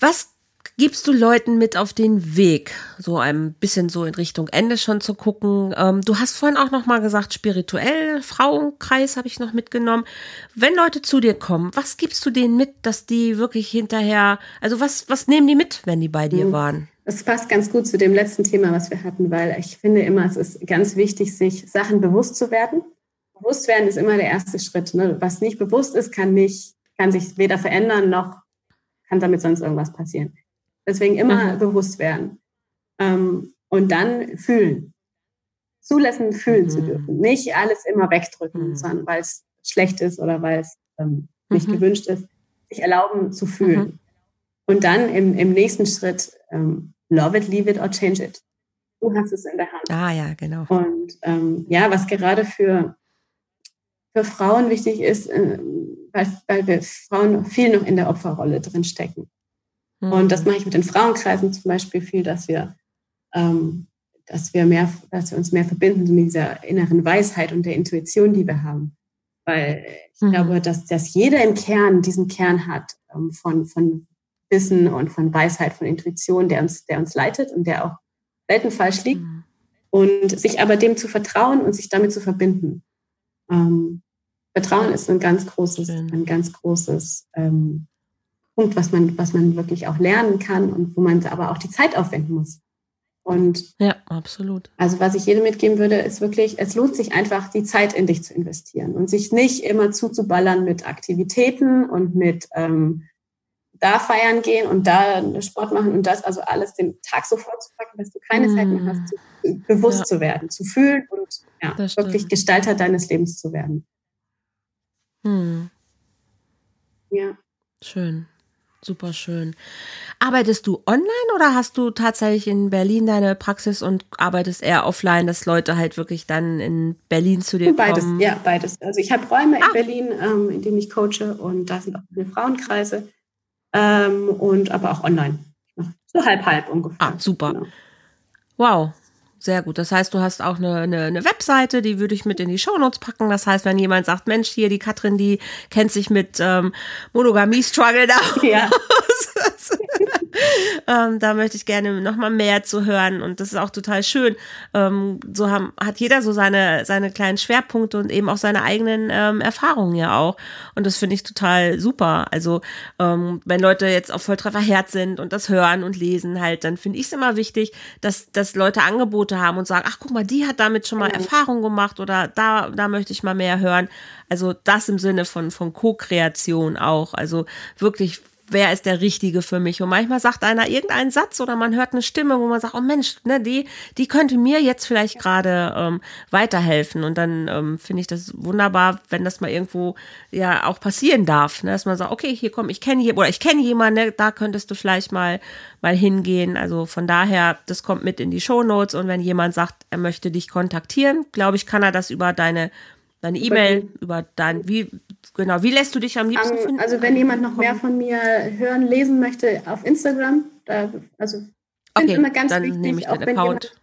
Was gibst du Leuten mit auf den Weg, so ein bisschen so in Richtung Ende schon zu gucken? Ähm, du hast vorhin auch noch mal gesagt, spirituell, Frauenkreis habe ich noch mitgenommen. Wenn Leute zu dir kommen, was gibst du denen mit, dass die wirklich hinterher, also was, was nehmen die mit, wenn die bei dir mhm. waren? Das passt ganz gut zu dem letzten Thema, was wir hatten, weil ich finde immer, es ist ganz wichtig, sich Sachen bewusst zu werden. Bewusst werden ist immer der erste Schritt. Ne? Was nicht bewusst ist, kann nicht, kann sich weder verändern noch kann damit sonst irgendwas passieren. Deswegen immer mhm. bewusst werden. Ähm, und dann fühlen. Zulassen, fühlen mhm. zu dürfen. Nicht alles immer wegdrücken, mhm. sondern weil es schlecht ist oder weil es ähm, nicht mhm. gewünscht ist, sich erlauben zu fühlen. Mhm. Und dann im, im nächsten Schritt ähm, love it, leave it or change it. Du hast es in der Hand. Ah ja, genau. Und ähm, ja, was gerade für, für Frauen wichtig ist, äh, weil, weil wir Frauen viel noch in der Opferrolle drin stecken. Mhm. Und das mache ich mit den Frauenkreisen zum Beispiel viel, dass wir, ähm, dass wir mehr, dass wir uns mehr verbinden mit dieser inneren Weisheit und der Intuition, die wir haben. Weil ich mhm. glaube, dass, dass jeder im Kern diesen Kern hat ähm, von, von Wissen und von Weisheit, von Intuition, der uns, der uns leitet und der auch selten falsch liegt. Mhm. Und sich aber dem zu vertrauen und sich damit zu verbinden. Ähm, Vertrauen ist ein ganz großes, ein ganz großes ähm, Punkt, was man, was man wirklich auch lernen kann und wo man aber auch die Zeit aufwenden muss. Und ja, absolut. Also was ich jedem mitgeben würde, ist wirklich, es lohnt sich einfach, die Zeit in dich zu investieren und sich nicht immer zuzuballern mit Aktivitäten und mit ähm, da feiern gehen und da Sport machen und das, also alles den Tag so vorzupacken, dass du keine mm. Zeit mehr hast, zu, bewusst ja. zu werden, zu fühlen und ja, wirklich Gestalter deines Lebens zu werden. Hm. Ja. Schön. Super schön. Arbeitest du online oder hast du tatsächlich in Berlin deine Praxis und arbeitest eher offline, dass Leute halt wirklich dann in Berlin zu dir beides, kommen? Beides, ja, beides. Also ich habe Räume ah. in Berlin, ähm, in denen ich coache und da sind auch viele Frauenkreise ähm, und aber auch online. So halb halb ungefähr. Ah, super. Genau. Wow, sehr gut. Das heißt, du hast auch eine, eine, eine Webseite, die würde ich mit in die Shownotes packen. Das heißt, wenn jemand sagt, Mensch, hier die Katrin, die kennt sich mit ähm, Monogamie-Struggle da. Ja. ähm, da möchte ich gerne noch mal mehr zu hören und das ist auch total schön. Ähm, so haben, hat jeder so seine, seine kleinen Schwerpunkte und eben auch seine eigenen ähm, Erfahrungen ja auch. Und das finde ich total super. Also ähm, wenn Leute jetzt auf Volltrefferherz sind und das hören und lesen halt, dann finde ich es immer wichtig, dass, dass Leute Angebote haben und sagen, ach guck mal, die hat damit schon mal mhm. Erfahrung gemacht oder da, da möchte ich mal mehr hören. Also das im Sinne von, von Co-Kreation auch. Also wirklich wer ist der Richtige für mich? Und manchmal sagt einer irgendeinen Satz oder man hört eine Stimme, wo man sagt, oh Mensch, ne, die, die könnte mir jetzt vielleicht gerade ähm, weiterhelfen. Und dann ähm, finde ich das wunderbar, wenn das mal irgendwo ja auch passieren darf, ne? dass man sagt, okay, hier komm, ich kenne hier oder ich kenne jemanden, ne, da könntest du vielleicht mal mal hingehen. Also von daher, das kommt mit in die Show Notes und wenn jemand sagt, er möchte dich kontaktieren, glaube ich, kann er das über deine deine E-Mail, über dein, wie, genau, wie lässt du dich am liebsten finden? Also wenn jemand noch mehr von mir hören, lesen möchte, auf Instagram, da, also okay, immer ganz dann wichtig, nehme ich auch wenn Account.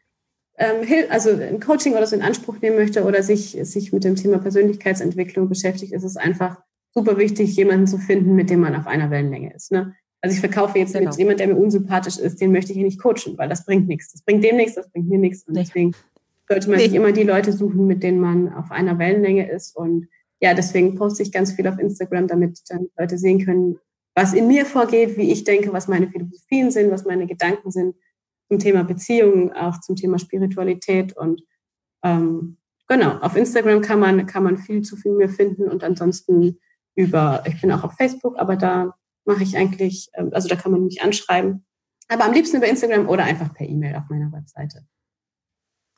Jemand, ähm, also ein Coaching oder so in Anspruch nehmen möchte oder sich, sich mit dem Thema Persönlichkeitsentwicklung beschäftigt, ist es einfach super wichtig, jemanden zu finden, mit dem man auf einer Wellenlänge ist. Ne? Also ich verkaufe jetzt genau. mit jemand, der mir unsympathisch ist, den möchte ich hier nicht coachen, weil das bringt nichts. Das bringt dem nichts, das bringt mir nichts. Und deswegen sollte man nee. sich immer die Leute suchen, mit denen man auf einer Wellenlänge ist. Und ja, deswegen poste ich ganz viel auf Instagram, damit dann Leute sehen können, was in mir vorgeht, wie ich denke, was meine Philosophien sind, was meine Gedanken sind zum Thema Beziehungen, auch zum Thema Spiritualität. Und ähm, genau, auf Instagram kann man, kann man viel zu viel mir finden und ansonsten über, ich bin auch auf Facebook, aber da mache ich eigentlich, ähm, also da kann man mich anschreiben. Aber am liebsten über Instagram oder einfach per E-Mail auf meiner Webseite.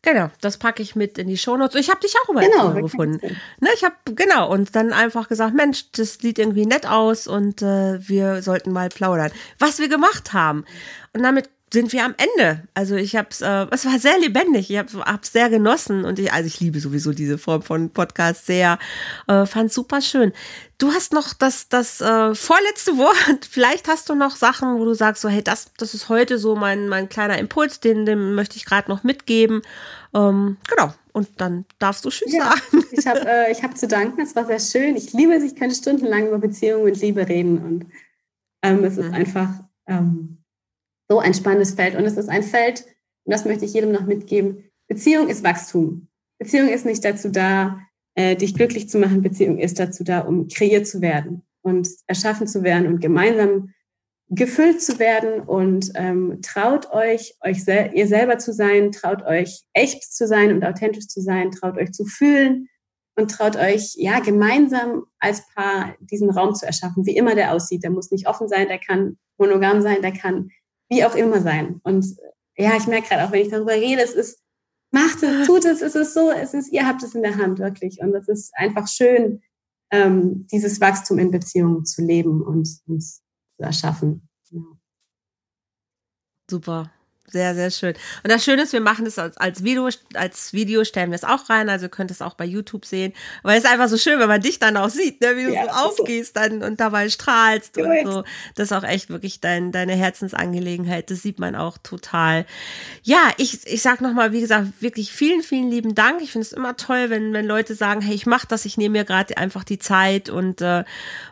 Genau, das packe ich mit in die Shownotes. Ich habe dich auch über genau, gefunden. Ne, ich habe genau und dann einfach gesagt, Mensch, das sieht irgendwie nett aus und äh, wir sollten mal plaudern, was wir gemacht haben. Und damit sind wir am Ende. Also ich habe es, äh, es war sehr lebendig. Ich habe es sehr genossen und ich, also ich liebe sowieso diese Form von Podcast sehr. Äh, Fand super schön. Du hast noch das das äh, vorletzte Wort. Vielleicht hast du noch Sachen, wo du sagst so, hey, das das ist heute so mein mein kleiner Impuls, den den möchte ich gerade noch mitgeben. Ähm, genau. Und dann darfst du Tschüss ja, sagen. Ich habe äh, ich hab zu danken. Es war sehr schön. Ich liebe es. Ich könnte stundenlang über Beziehungen und Liebe reden und ähm, es ist mhm. einfach ähm, So ein spannendes Feld. Und es ist ein Feld, und das möchte ich jedem noch mitgeben, Beziehung ist Wachstum. Beziehung ist nicht dazu da, äh, dich glücklich zu machen. Beziehung ist dazu da, um kreiert zu werden und erschaffen zu werden und gemeinsam gefüllt zu werden und ähm, traut euch, euch sel ihr selber zu sein, traut euch echt zu sein und authentisch zu sein, traut euch zu fühlen und traut euch ja gemeinsam als Paar diesen Raum zu erschaffen, wie immer der aussieht. Der muss nicht offen sein, der kann monogam sein, der kann wie auch immer sein. Und ja, ich merke gerade auch, wenn ich darüber rede, es ist macht es, tut es, es ist so, es ist, ihr habt es in der Hand wirklich und es ist einfach schön, ähm, dieses Wachstum in Beziehungen zu leben und, und zu erschaffen. Ja. Super. Sehr, sehr schön. Und das Schöne ist, wir machen das als, als Video, als Video stellen wir es auch rein, also ihr könnt es auch bei YouTube sehen. Weil es ist einfach so schön, wenn man dich dann auch sieht, ne, wie du ja, so aufgehst dann und dabei strahlst Gut. und so. Das ist auch echt wirklich dein, deine Herzensangelegenheit. Das sieht man auch total. Ja, ich, ich sag nochmal, wie gesagt, wirklich vielen, vielen lieben Dank. Ich finde es immer toll, wenn, wenn Leute sagen, hey, ich mach das, ich nehme mir gerade einfach die Zeit und äh,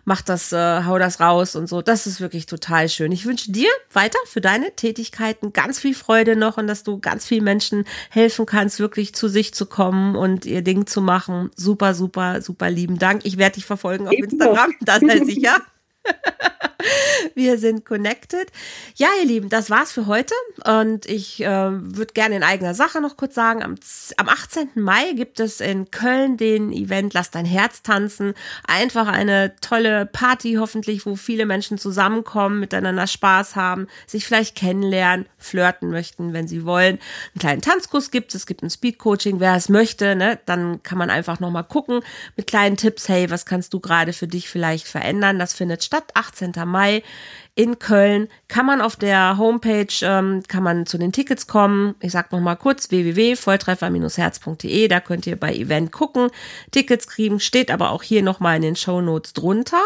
mach das, äh, hau das raus und so. Das ist wirklich total schön. Ich wünsche dir weiter für deine Tätigkeiten ganz viel Freude noch und dass du ganz vielen Menschen helfen kannst, wirklich zu sich zu kommen und ihr Ding zu machen. Super, super, super lieben Dank. Ich werde dich verfolgen auf Instagram, das sei sicher. Wir sind connected. Ja, ihr Lieben, das war's für heute. Und ich äh, würde gerne in eigener Sache noch kurz sagen, am, am 18. Mai gibt es in Köln den Event Lass dein Herz tanzen. Einfach eine tolle Party, hoffentlich, wo viele Menschen zusammenkommen, miteinander Spaß haben, sich vielleicht kennenlernen, flirten möchten, wenn sie wollen. Einen kleinen Tanzkurs gibt es, es gibt ein Speedcoaching, wer es möchte, ne? dann kann man einfach nochmal gucken mit kleinen Tipps, hey, was kannst du gerade für dich vielleicht verändern? Das findet statt, 18. Mai in Köln. Kann man auf der Homepage, ähm, kann man zu den Tickets kommen. Ich sag noch mal kurz www.volltreffer-herz.de. Da könnt ihr bei Event gucken, Tickets kriegen. Steht aber auch hier noch mal in den Show Notes drunter.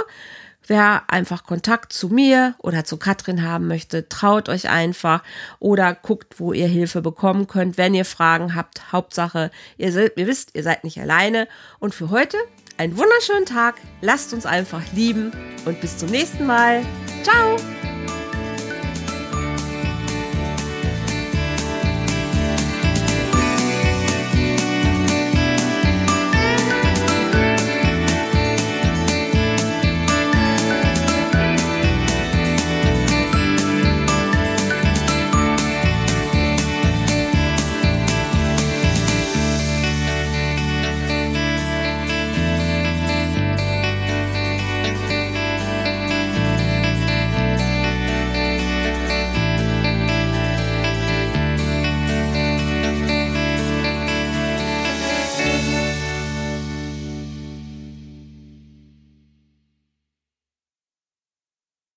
Wer einfach Kontakt zu mir oder zu Katrin haben möchte, traut euch einfach oder guckt, wo ihr Hilfe bekommen könnt, wenn ihr Fragen habt. Hauptsache, ihr, seid, ihr wisst, ihr seid nicht alleine. Und für heute einen wunderschönen Tag. Lasst uns einfach lieben und bis zum nächsten Mal. Ciao!